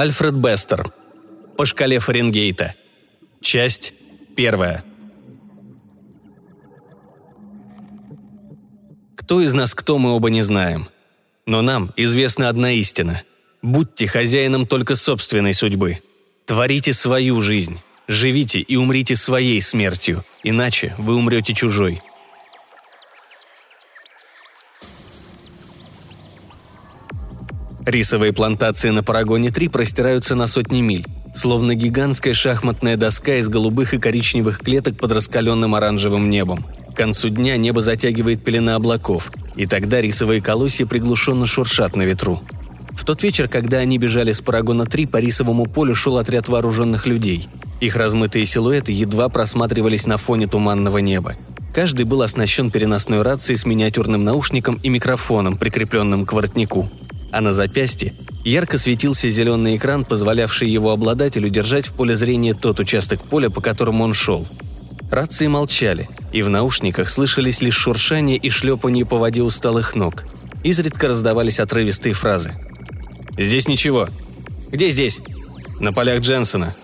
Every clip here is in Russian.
Альфред Бестер. По шкале Фаренгейта. Часть первая. Кто из нас кто, мы оба не знаем. Но нам известна одна истина. Будьте хозяином только собственной судьбы. Творите свою жизнь. Живите и умрите своей смертью, иначе вы умрете чужой. Рисовые плантации на Парагоне-3 простираются на сотни миль, словно гигантская шахматная доска из голубых и коричневых клеток под раскаленным оранжевым небом. К концу дня небо затягивает пелена облаков, и тогда рисовые колосья приглушенно шуршат на ветру. В тот вечер, когда они бежали с Парагона-3, по рисовому полю шел отряд вооруженных людей. Их размытые силуэты едва просматривались на фоне туманного неба. Каждый был оснащен переносной рацией с миниатюрным наушником и микрофоном, прикрепленным к воротнику а на запястье ярко светился зеленый экран, позволявший его обладателю держать в поле зрения тот участок поля, по которому он шел. Рации молчали, и в наушниках слышались лишь шуршание и шлепанье по воде усталых ног. Изредка раздавались отрывистые фразы. «Здесь ничего». «Где здесь?» «На полях Дженсона».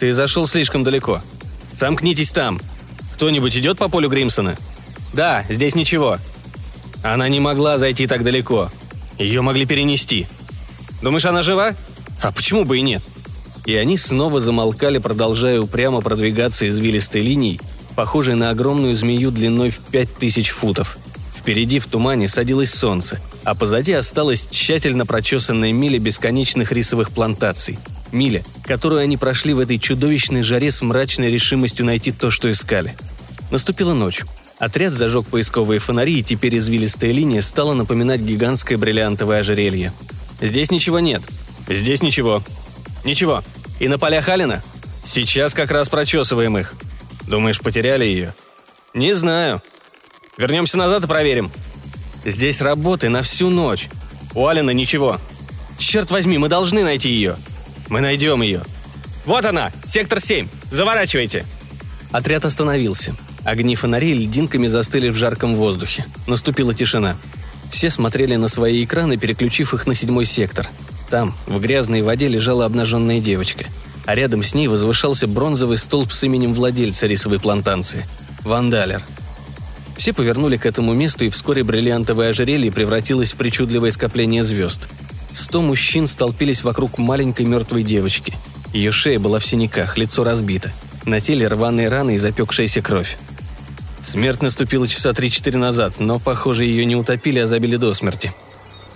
«Ты зашел слишком далеко». «Сомкнитесь там». «Кто-нибудь идет по полю Гримсона?» «Да, здесь ничего». «Она не могла зайти так далеко. Ее могли перенести. Думаешь, она жива? А почему бы и нет? И они снова замолкали, продолжая упрямо продвигаться извилистой линией, похожей на огромную змею длиной в пять тысяч футов. Впереди в тумане садилось солнце, а позади осталась тщательно прочесанная миля бесконечных рисовых плантаций. Миля, которую они прошли в этой чудовищной жаре с мрачной решимостью найти то, что искали. Наступила ночь. Отряд зажег поисковые фонари, и теперь извилистая линия стала напоминать гигантское бриллиантовое ожерелье. «Здесь ничего нет. Здесь ничего. Ничего. И на полях Алина? Сейчас как раз прочесываем их. Думаешь, потеряли ее?» «Не знаю. Вернемся назад и проверим». «Здесь работы на всю ночь. У Алина ничего. Черт возьми, мы должны найти ее. Мы найдем ее. Вот она, сектор 7. Заворачивайте». Отряд остановился. Огни фонарей льдинками застыли в жарком воздухе. Наступила тишина. Все смотрели на свои экраны, переключив их на седьмой сектор. Там, в грязной воде, лежала обнаженная девочка. А рядом с ней возвышался бронзовый столб с именем владельца рисовой плантации – Вандалер. Все повернули к этому месту, и вскоре бриллиантовое ожерелье превратилось в причудливое скопление звезд. Сто мужчин столпились вокруг маленькой мертвой девочки. Ее шея была в синяках, лицо разбито. На теле рваные раны и запекшаяся кровь. Смерть наступила часа три-четыре назад, но, похоже, ее не утопили, а забили до смерти.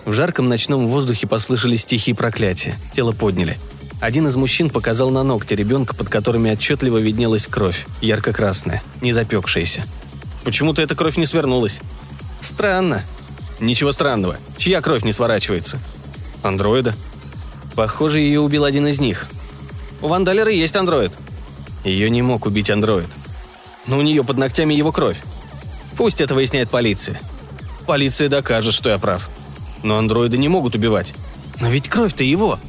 В жарком ночном воздухе послышались тихие проклятия. Тело подняли. Один из мужчин показал на ногти ребенка, под которыми отчетливо виднелась кровь, ярко-красная, не запекшаяся. Почему-то эта кровь не свернулась. Странно. Ничего странного. Чья кровь не сворачивается? Андроида. Похоже, ее убил один из них. У Вандалера есть андроид. Ее не мог убить андроид но у нее под ногтями его кровь. Пусть это выясняет полиция. Полиция докажет, что я прав. Но андроиды не могут убивать. Но ведь кровь-то его.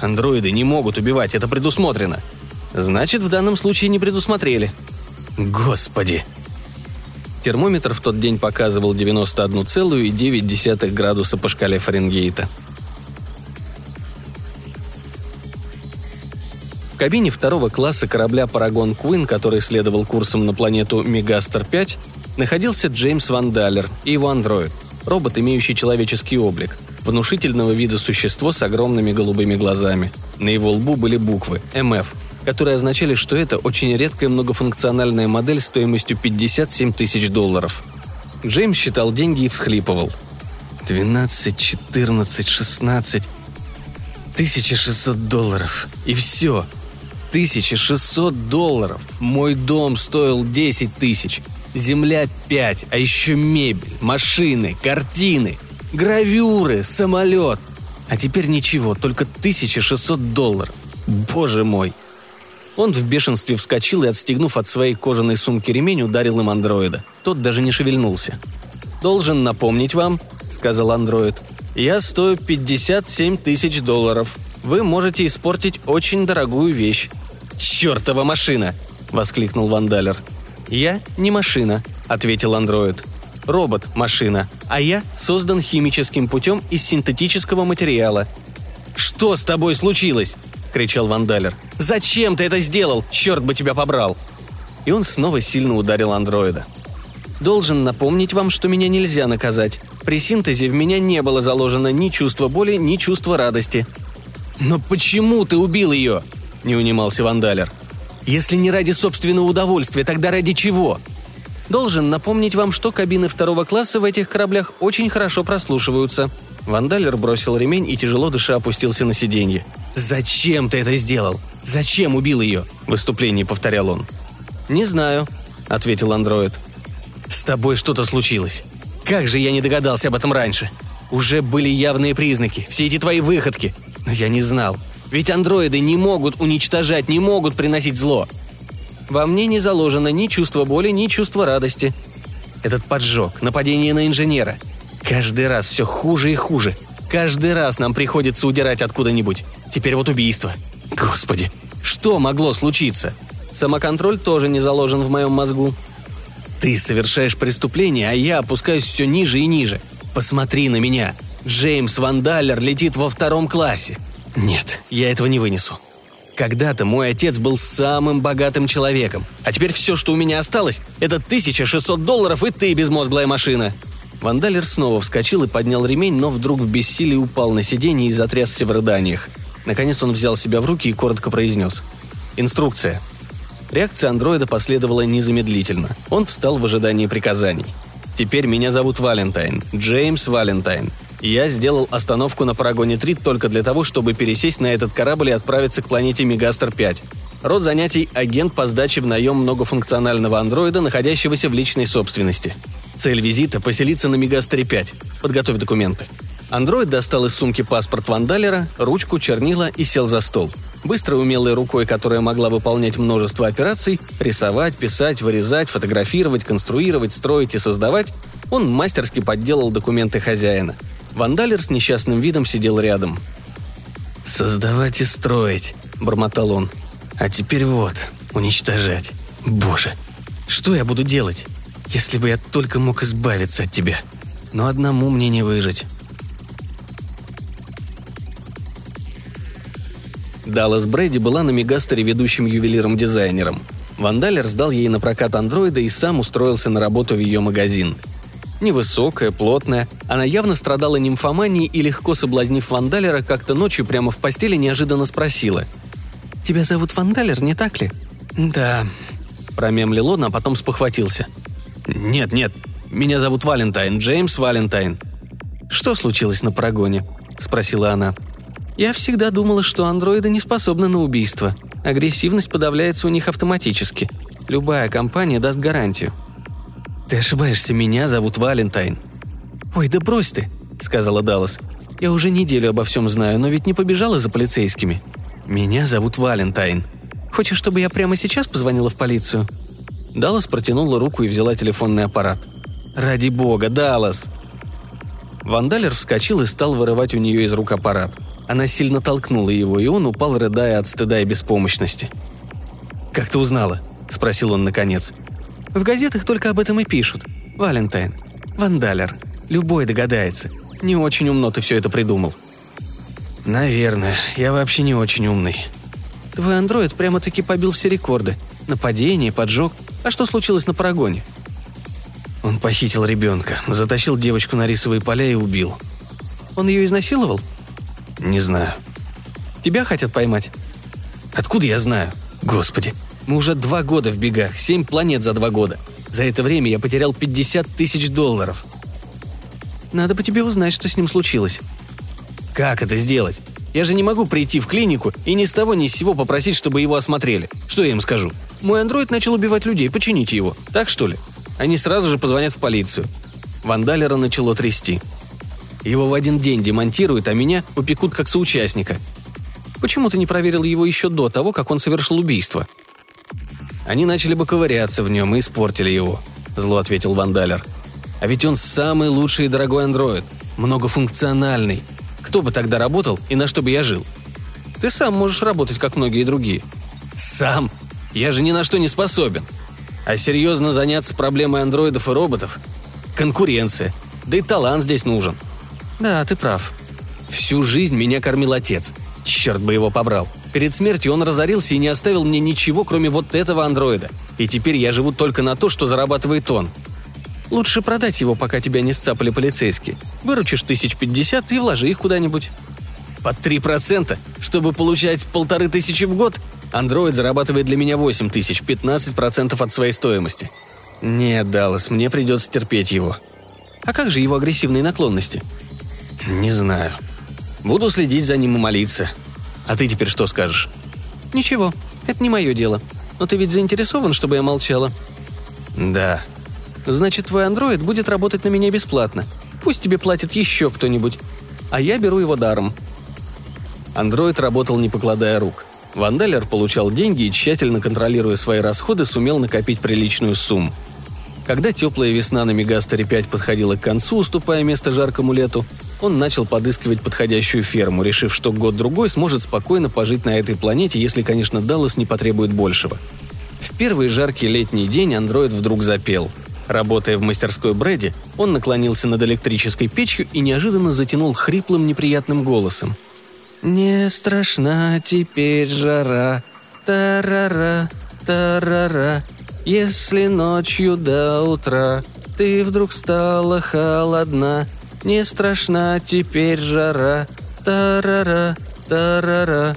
Андроиды не могут убивать, это предусмотрено. Значит, в данном случае не предусмотрели. Господи. Термометр в тот день показывал 91,9 градуса по шкале Фаренгейта. Кабине второго класса корабля «Парагон Куин», который следовал курсом на планету Мегастер-5, находился Джеймс Ван Даллер и его андроид, робот, имеющий человеческий облик, внушительного вида существо с огромными голубыми глазами. На его лбу были буквы «МФ», которые означали, что это очень редкая многофункциональная модель стоимостью 57 тысяч долларов. Джеймс считал деньги и всхлипывал. «12, 14, 16... 1600 долларов. И все. 1600 долларов. Мой дом стоил 10 тысяч. Земля 5, а еще мебель, машины, картины, гравюры, самолет. А теперь ничего, только 1600 долларов. Боже мой. Он в бешенстве вскочил и, отстегнув от своей кожаной сумки ремень, ударил им андроида. Тот даже не шевельнулся. «Должен напомнить вам», — сказал андроид, — «я стою 57 тысяч долларов вы можете испортить очень дорогую вещь. «Чертова машина!» – воскликнул Вандалер. «Я не машина», – ответил андроид. «Робот – машина, а я создан химическим путем из синтетического материала». «Что с тобой случилось?» – кричал Вандалер. «Зачем ты это сделал? Черт бы тебя побрал!» И он снова сильно ударил андроида. «Должен напомнить вам, что меня нельзя наказать. При синтезе в меня не было заложено ни чувство боли, ни чувство радости». «Но почему ты убил ее?» – не унимался Вандалер. «Если не ради собственного удовольствия, тогда ради чего?» Должен напомнить вам, что кабины второго класса в этих кораблях очень хорошо прослушиваются. Вандалер бросил ремень и тяжело дыша опустился на сиденье. «Зачем ты это сделал? Зачем убил ее?» – в исступлении повторял он. «Не знаю», – ответил андроид. «С тобой что-то случилось. Как же я не догадался об этом раньше? Уже были явные признаки, все эти твои выходки. Но я не знал. Ведь андроиды не могут уничтожать, не могут приносить зло. Во мне не заложено ни чувство боли, ни чувство радости. Этот поджог, нападение на инженера. Каждый раз все хуже и хуже. Каждый раз нам приходится удирать откуда-нибудь. Теперь вот убийство. Господи, что могло случиться? Самоконтроль тоже не заложен в моем мозгу. Ты совершаешь преступление, а я опускаюсь все ниже и ниже. Посмотри на меня. Джеймс Вандалер летит во втором классе. Нет, я этого не вынесу. Когда-то мой отец был самым богатым человеком, а теперь все, что у меня осталось, это 1600 долларов и ты, безмозглая машина. Вандалер снова вскочил и поднял ремень, но вдруг в бессилии упал на сиденье и затрясся в рыданиях. Наконец он взял себя в руки и коротко произнес. «Инструкция». Реакция андроида последовала незамедлительно. Он встал в ожидании приказаний. «Теперь меня зовут Валентайн. Джеймс Валентайн. Я сделал остановку на Парагоне-3 только для того, чтобы пересесть на этот корабль и отправиться к планете Мегастер-5. Род занятий – агент по сдаче в наем многофункционального андроида, находящегося в личной собственности. Цель визита – поселиться на Мегастере-5. Подготовь документы. Андроид достал из сумки паспорт Вандалера, ручку, чернила и сел за стол. Быстро умелой рукой, которая могла выполнять множество операций – рисовать, писать, вырезать, фотографировать, конструировать, строить и создавать – он мастерски подделал документы хозяина – Вандалер с несчастным видом сидел рядом. «Создавать и строить», — бормотал он. «А теперь вот, уничтожать. Боже, что я буду делать? Если бы я только мог избавиться от тебя. Но одному мне не выжить». Даллас Брэди была на Мегастере ведущим ювелиром-дизайнером. Вандалер сдал ей напрокат андроида и сам устроился на работу в ее магазин — Невысокая, плотная, она явно страдала нимфоманией и, легко соблазнив Вандалера, как-то ночью прямо в постели неожиданно спросила. «Тебя зовут Вандалер, не так ли?» «Да», – промямлил он, а потом спохватился. «Нет, нет, меня зовут Валентайн, Джеймс Валентайн». «Что случилось на Парагоне?» – спросила она. «Я всегда думала, что андроиды не способны на убийство. Агрессивность подавляется у них автоматически. Любая компания даст гарантию. «Ты ошибаешься, меня зовут Валентайн». «Ой, да брось ты», — сказала Даллас. «Я уже неделю обо всем знаю, но ведь не побежала за полицейскими». «Меня зовут Валентайн». «Хочешь, чтобы я прямо сейчас позвонила в полицию?» Даллас протянула руку и взяла телефонный аппарат. «Ради бога, Даллас!» Вандалер вскочил и стал вырывать у нее из рук аппарат. Она сильно толкнула его, и он упал, рыдая от стыда и беспомощности. «Как ты узнала?» – спросил он наконец. В газетах только об этом и пишут. Валентайн. Вандалер. Любой догадается. Не очень умно ты все это придумал». «Наверное. Я вообще не очень умный». «Твой андроид прямо-таки побил все рекорды. Нападение, поджог. А что случилось на Парагоне?» Он похитил ребенка, затащил девочку на рисовые поля и убил. Он ее изнасиловал? Не знаю. Тебя хотят поймать? Откуда я знаю? Господи, мы уже два года в бегах, семь планет за два года. За это время я потерял 50 тысяч долларов. Надо бы тебе узнать, что с ним случилось. Как это сделать? Я же не могу прийти в клинику и ни с того ни с сего попросить, чтобы его осмотрели. Что я им скажу? Мой андроид начал убивать людей, почините его. Так что ли? Они сразу же позвонят в полицию. Вандалера начало трясти. Его в один день демонтируют, а меня упекут как соучастника. Почему ты не проверил его еще до того, как он совершил убийство? Они начали бы ковыряться в нем и испортили его», – зло ответил Вандалер. «А ведь он самый лучший и дорогой андроид. Многофункциональный. Кто бы тогда работал и на что бы я жил? Ты сам можешь работать, как многие другие». «Сам? Я же ни на что не способен. А серьезно заняться проблемой андроидов и роботов? Конкуренция. Да и талант здесь нужен». «Да, ты прав. Всю жизнь меня кормил отец. Черт бы его побрал. Перед смертью он разорился и не оставил мне ничего, кроме вот этого андроида. И теперь я живу только на то, что зарабатывает он. Лучше продать его, пока тебя не сцапали полицейские. Выручишь тысяч пятьдесят и вложи их куда-нибудь. Под три процента, чтобы получать полторы тысячи в год? Андроид зарабатывает для меня восемь тысяч, пятнадцать процентов от своей стоимости. Нет, Даллас, мне придется терпеть его. А как же его агрессивные наклонности? Не знаю. Буду следить за ним и молиться. А ты теперь что скажешь? Ничего, это не мое дело. Но ты ведь заинтересован, чтобы я молчала? Да. Значит, твой андроид будет работать на меня бесплатно. Пусть тебе платит еще кто-нибудь. А я беру его даром. Андроид работал не покладая рук. Вандалер получал деньги и, тщательно контролируя свои расходы, сумел накопить приличную сумму. Когда теплая весна на Мегастере 5 подходила к концу, уступая место жаркому лету, он начал подыскивать подходящую ферму, решив, что год-другой сможет спокойно пожить на этой планете, если, конечно, Даллас не потребует большего. В первый жаркий летний день андроид вдруг запел. Работая в мастерской Брэди, он наклонился над электрической печью и неожиданно затянул хриплым неприятным голосом. «Не страшна теперь жара, тарара, тарара, если ночью до утра ты вдруг стала холодна, не страшна теперь жара, тарара, тарара.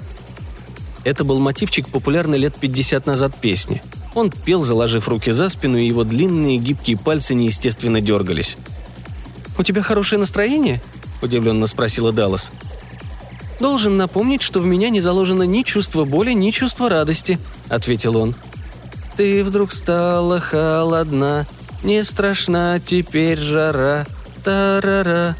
Это был мотивчик популярной лет 50 назад песни. Он пел, заложив руки за спину, и его длинные гибкие пальцы неестественно дергались. «У тебя хорошее настроение?» – удивленно спросила Даллас. «Должен напомнить, что в меня не заложено ни чувство боли, ни чувство радости», – ответил он. Ты вдруг стала холодна, не страшна теперь жара, тарара.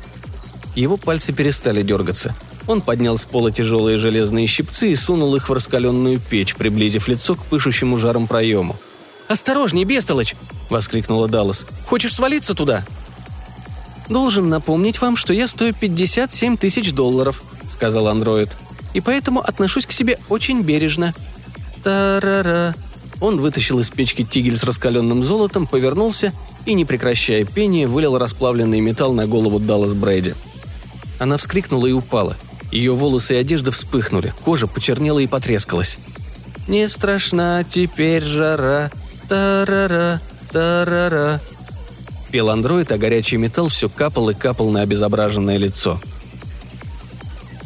Его пальцы перестали дергаться. Он поднял с пола тяжелые железные щипцы и сунул их в раскаленную печь, приблизив лицо к пышущему жаром проему. «Осторожней, бестолочь!» – воскликнула Даллас. «Хочешь свалиться туда?» «Должен напомнить вам, что я стою 57 тысяч долларов», – сказал андроид. «И поэтому отношусь к себе очень бережно». «Тарара», он вытащил из печки тигель с раскаленным золотом, повернулся и, не прекращая пения, вылил расплавленный металл на голову Даллас Брейди. Она вскрикнула и упала. Ее волосы и одежда вспыхнули, кожа почернела и потрескалась. «Не страшна теперь жара, тарара, тарара», Пел андроид, а горячий металл все капал и капал на обезображенное лицо.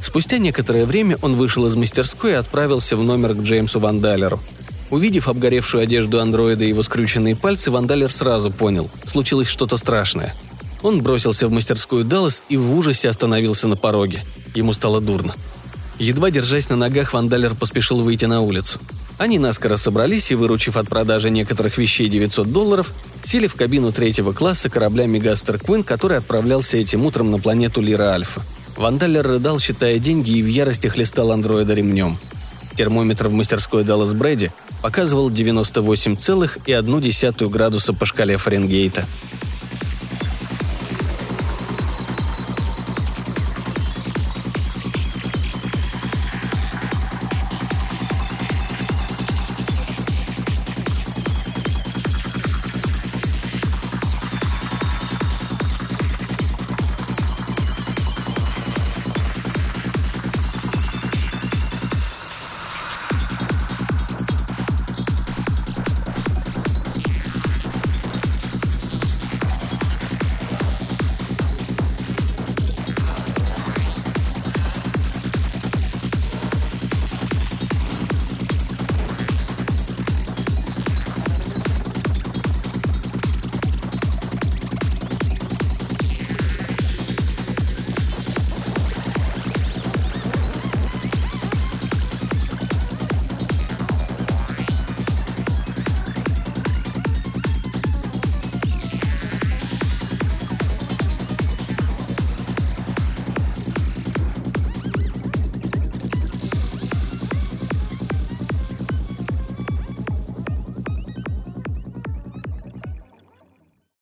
Спустя некоторое время он вышел из мастерской и отправился в номер к Джеймсу Вандалеру – Увидев обгоревшую одежду андроида и его скрюченные пальцы, Вандалер сразу понял – случилось что-то страшное. Он бросился в мастерскую Даллас и в ужасе остановился на пороге. Ему стало дурно. Едва держась на ногах, Вандалер поспешил выйти на улицу. Они наскоро собрались и, выручив от продажи некоторых вещей 900 долларов, сели в кабину третьего класса корабля «Мегастер Квин», который отправлялся этим утром на планету Лира Альфа. Вандалер рыдал, считая деньги, и в ярости хлестал андроида ремнем. Термометр в мастерской Даллас Брэди показывал 98,1 градуса по шкале Фаренгейта –